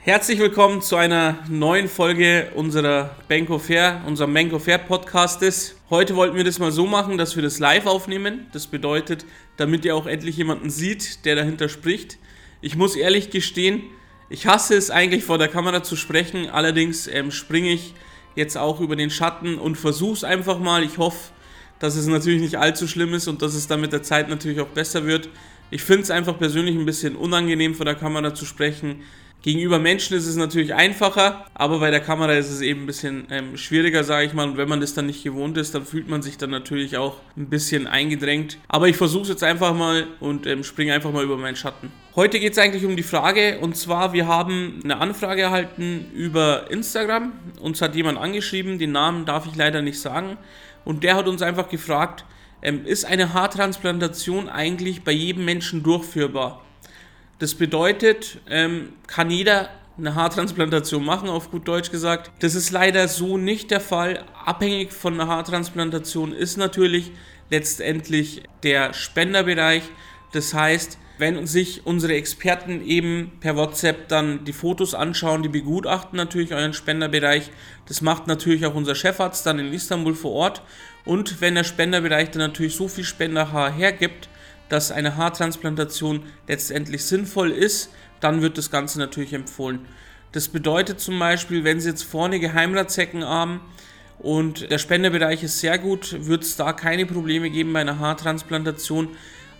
Herzlich willkommen zu einer neuen Folge unserer Banco Fair, unserem Banco Fair Podcastes. Heute wollten wir das mal so machen, dass wir das live aufnehmen. Das bedeutet, damit ihr auch endlich jemanden sieht, der dahinter spricht. Ich muss ehrlich gestehen, ich hasse es eigentlich vor der Kamera zu sprechen. Allerdings ähm, springe ich jetzt auch über den Schatten und versuche es einfach mal. Ich hoffe, dass es natürlich nicht allzu schlimm ist und dass es dann mit der Zeit natürlich auch besser wird. Ich finde es einfach persönlich ein bisschen unangenehm vor der Kamera zu sprechen. Gegenüber Menschen ist es natürlich einfacher, aber bei der Kamera ist es eben ein bisschen ähm, schwieriger, sage ich mal. Und wenn man das dann nicht gewohnt ist, dann fühlt man sich dann natürlich auch ein bisschen eingedrängt. Aber ich versuche es jetzt einfach mal und ähm, springe einfach mal über meinen Schatten. Heute geht es eigentlich um die Frage, und zwar, wir haben eine Anfrage erhalten über Instagram. Uns hat jemand angeschrieben, den Namen darf ich leider nicht sagen. Und der hat uns einfach gefragt, ähm, ist eine Haartransplantation eigentlich bei jedem Menschen durchführbar? Das bedeutet, ähm, kann jeder eine Haartransplantation machen, auf gut Deutsch gesagt. Das ist leider so nicht der Fall. Abhängig von einer Haartransplantation ist natürlich letztendlich der Spenderbereich. Das heißt, wenn sich unsere Experten eben per WhatsApp dann die Fotos anschauen, die begutachten natürlich euren Spenderbereich. Das macht natürlich auch unser Chefarzt dann in Istanbul vor Ort. Und wenn der Spenderbereich dann natürlich so viel Spenderhaar hergibt, dass eine Haartransplantation letztendlich sinnvoll ist, dann wird das Ganze natürlich empfohlen. Das bedeutet zum Beispiel, wenn Sie jetzt vorne Geheimratsecken haben und der Spenderbereich ist sehr gut, wird es da keine Probleme geben bei einer Haartransplantation.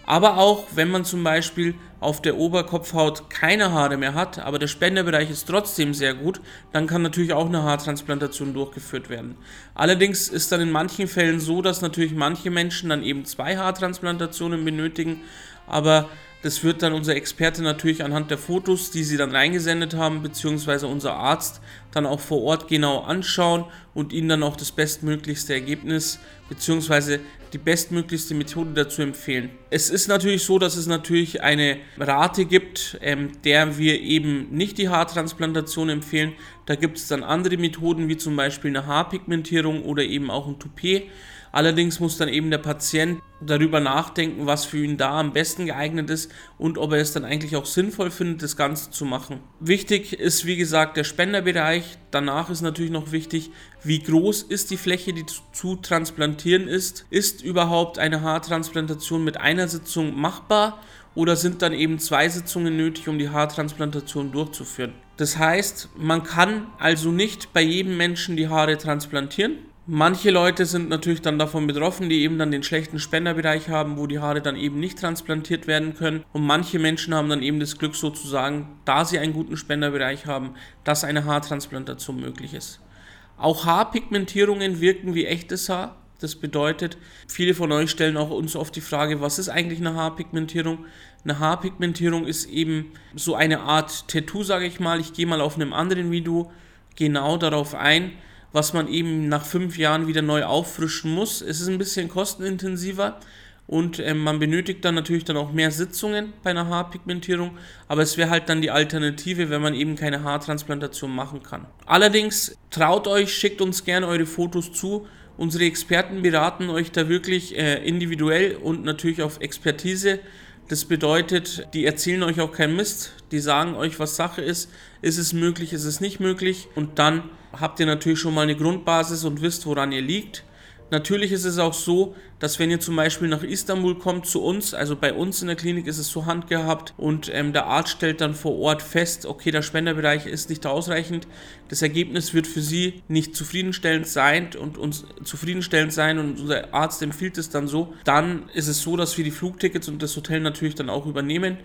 Aber auch wenn man zum Beispiel auf der Oberkopfhaut keine Haare mehr hat, aber der Spenderbereich ist trotzdem sehr gut, dann kann natürlich auch eine Haartransplantation durchgeführt werden. Allerdings ist dann in manchen Fällen so, dass natürlich manche Menschen dann eben zwei Haartransplantationen benötigen, aber das wird dann unser Experte natürlich anhand der Fotos, die sie dann reingesendet haben, beziehungsweise unser Arzt dann auch vor Ort genau anschauen und ihnen dann auch das bestmöglichste Ergebnis, beziehungsweise die bestmöglichste Methode dazu empfehlen. Es ist natürlich so, dass es natürlich eine Rate gibt, ähm, der wir eben nicht die Haartransplantation empfehlen. Da gibt es dann andere Methoden, wie zum Beispiel eine Haarpigmentierung oder eben auch ein Toupet. Allerdings muss dann eben der Patient darüber nachdenken, was für ihn da am besten geeignet ist und ob er es dann eigentlich auch sinnvoll findet, das Ganze zu machen. Wichtig ist, wie gesagt, der Spenderbereich. Danach ist natürlich noch wichtig, wie groß ist die Fläche, die zu transplantieren ist. Ist überhaupt eine Haartransplantation mit einer Sitzung machbar? Oder sind dann eben zwei Sitzungen nötig, um die Haartransplantation durchzuführen? Das heißt, man kann also nicht bei jedem Menschen die Haare transplantieren. Manche Leute sind natürlich dann davon betroffen, die eben dann den schlechten Spenderbereich haben, wo die Haare dann eben nicht transplantiert werden können. Und manche Menschen haben dann eben das Glück sozusagen, da sie einen guten Spenderbereich haben, dass eine Haartransplantation möglich ist. Auch Haarpigmentierungen wirken wie echtes Haar. Das bedeutet, viele von euch stellen auch uns oft die Frage, was ist eigentlich eine Haarpigmentierung? Eine Haarpigmentierung ist eben so eine Art Tattoo, sage ich mal. Ich gehe mal auf einem anderen Video genau darauf ein was man eben nach fünf Jahren wieder neu auffrischen muss. Es ist ein bisschen kostenintensiver und äh, man benötigt dann natürlich dann auch mehr Sitzungen bei einer Haarpigmentierung, aber es wäre halt dann die Alternative, wenn man eben keine Haartransplantation machen kann. Allerdings traut euch, schickt uns gerne eure Fotos zu. Unsere Experten beraten euch da wirklich äh, individuell und natürlich auf Expertise. Das bedeutet, die erzählen euch auch keinen Mist, die sagen euch, was Sache ist, ist es möglich, ist es nicht möglich und dann habt ihr natürlich schon mal eine Grundbasis und wisst, woran ihr liegt. Natürlich ist es auch so, dass wenn ihr zum Beispiel nach Istanbul kommt zu uns, also bei uns in der Klinik ist es so handgehabt und ähm, der Arzt stellt dann vor Ort fest, okay, der Spenderbereich ist nicht ausreichend, das Ergebnis wird für Sie nicht zufriedenstellend sein und uns zufriedenstellend sein und unser Arzt empfiehlt es dann so, dann ist es so, dass wir die Flugtickets und das Hotel natürlich dann auch übernehmen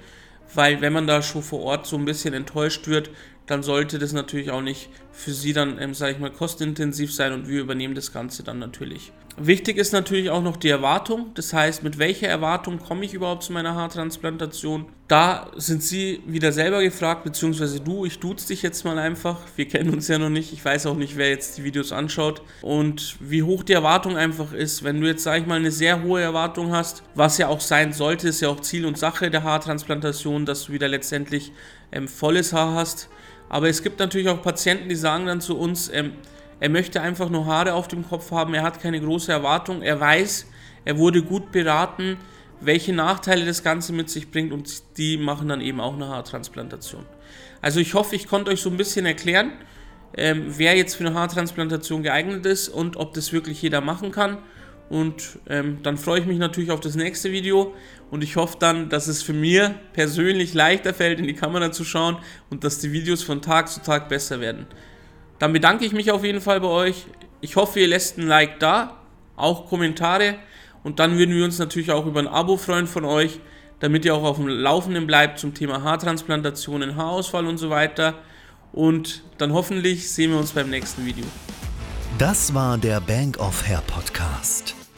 weil wenn man da schon vor Ort so ein bisschen enttäuscht wird, dann sollte das natürlich auch nicht für Sie dann, ähm, sage ich mal, kostenintensiv sein und wir übernehmen das Ganze dann natürlich. Wichtig ist natürlich auch noch die Erwartung, das heißt, mit welcher Erwartung komme ich überhaupt zu meiner Haartransplantation? Da sind Sie wieder selber gefragt, beziehungsweise du, ich duze dich jetzt mal einfach. Wir kennen uns ja noch nicht, ich weiß auch nicht, wer jetzt die Videos anschaut und wie hoch die Erwartung einfach ist. Wenn du jetzt, sage ich mal, eine sehr hohe Erwartung hast, was ja auch sein sollte, ist ja auch Ziel und Sache der Haartransplantation, dass du wieder letztendlich ähm, volles Haar hast. Aber es gibt natürlich auch Patienten, die sagen dann zu uns, ähm, er möchte einfach nur Haare auf dem Kopf haben, er hat keine große Erwartung, er weiß, er wurde gut beraten, welche Nachteile das Ganze mit sich bringt und die machen dann eben auch eine Haartransplantation. Also ich hoffe, ich konnte euch so ein bisschen erklären, ähm, wer jetzt für eine Haartransplantation geeignet ist und ob das wirklich jeder machen kann. Und ähm, dann freue ich mich natürlich auf das nächste Video und ich hoffe dann, dass es für mir persönlich leichter fällt, in die Kamera zu schauen und dass die Videos von Tag zu Tag besser werden. Dann bedanke ich mich auf jeden Fall bei euch. Ich hoffe, ihr lässt ein Like da, auch Kommentare. Und dann würden wir uns natürlich auch über ein Abo freuen von euch, damit ihr auch auf dem Laufenden bleibt zum Thema Haartransplantationen, Haarausfall und so weiter. Und dann hoffentlich sehen wir uns beim nächsten Video. Das war der Bank of Hair Podcast.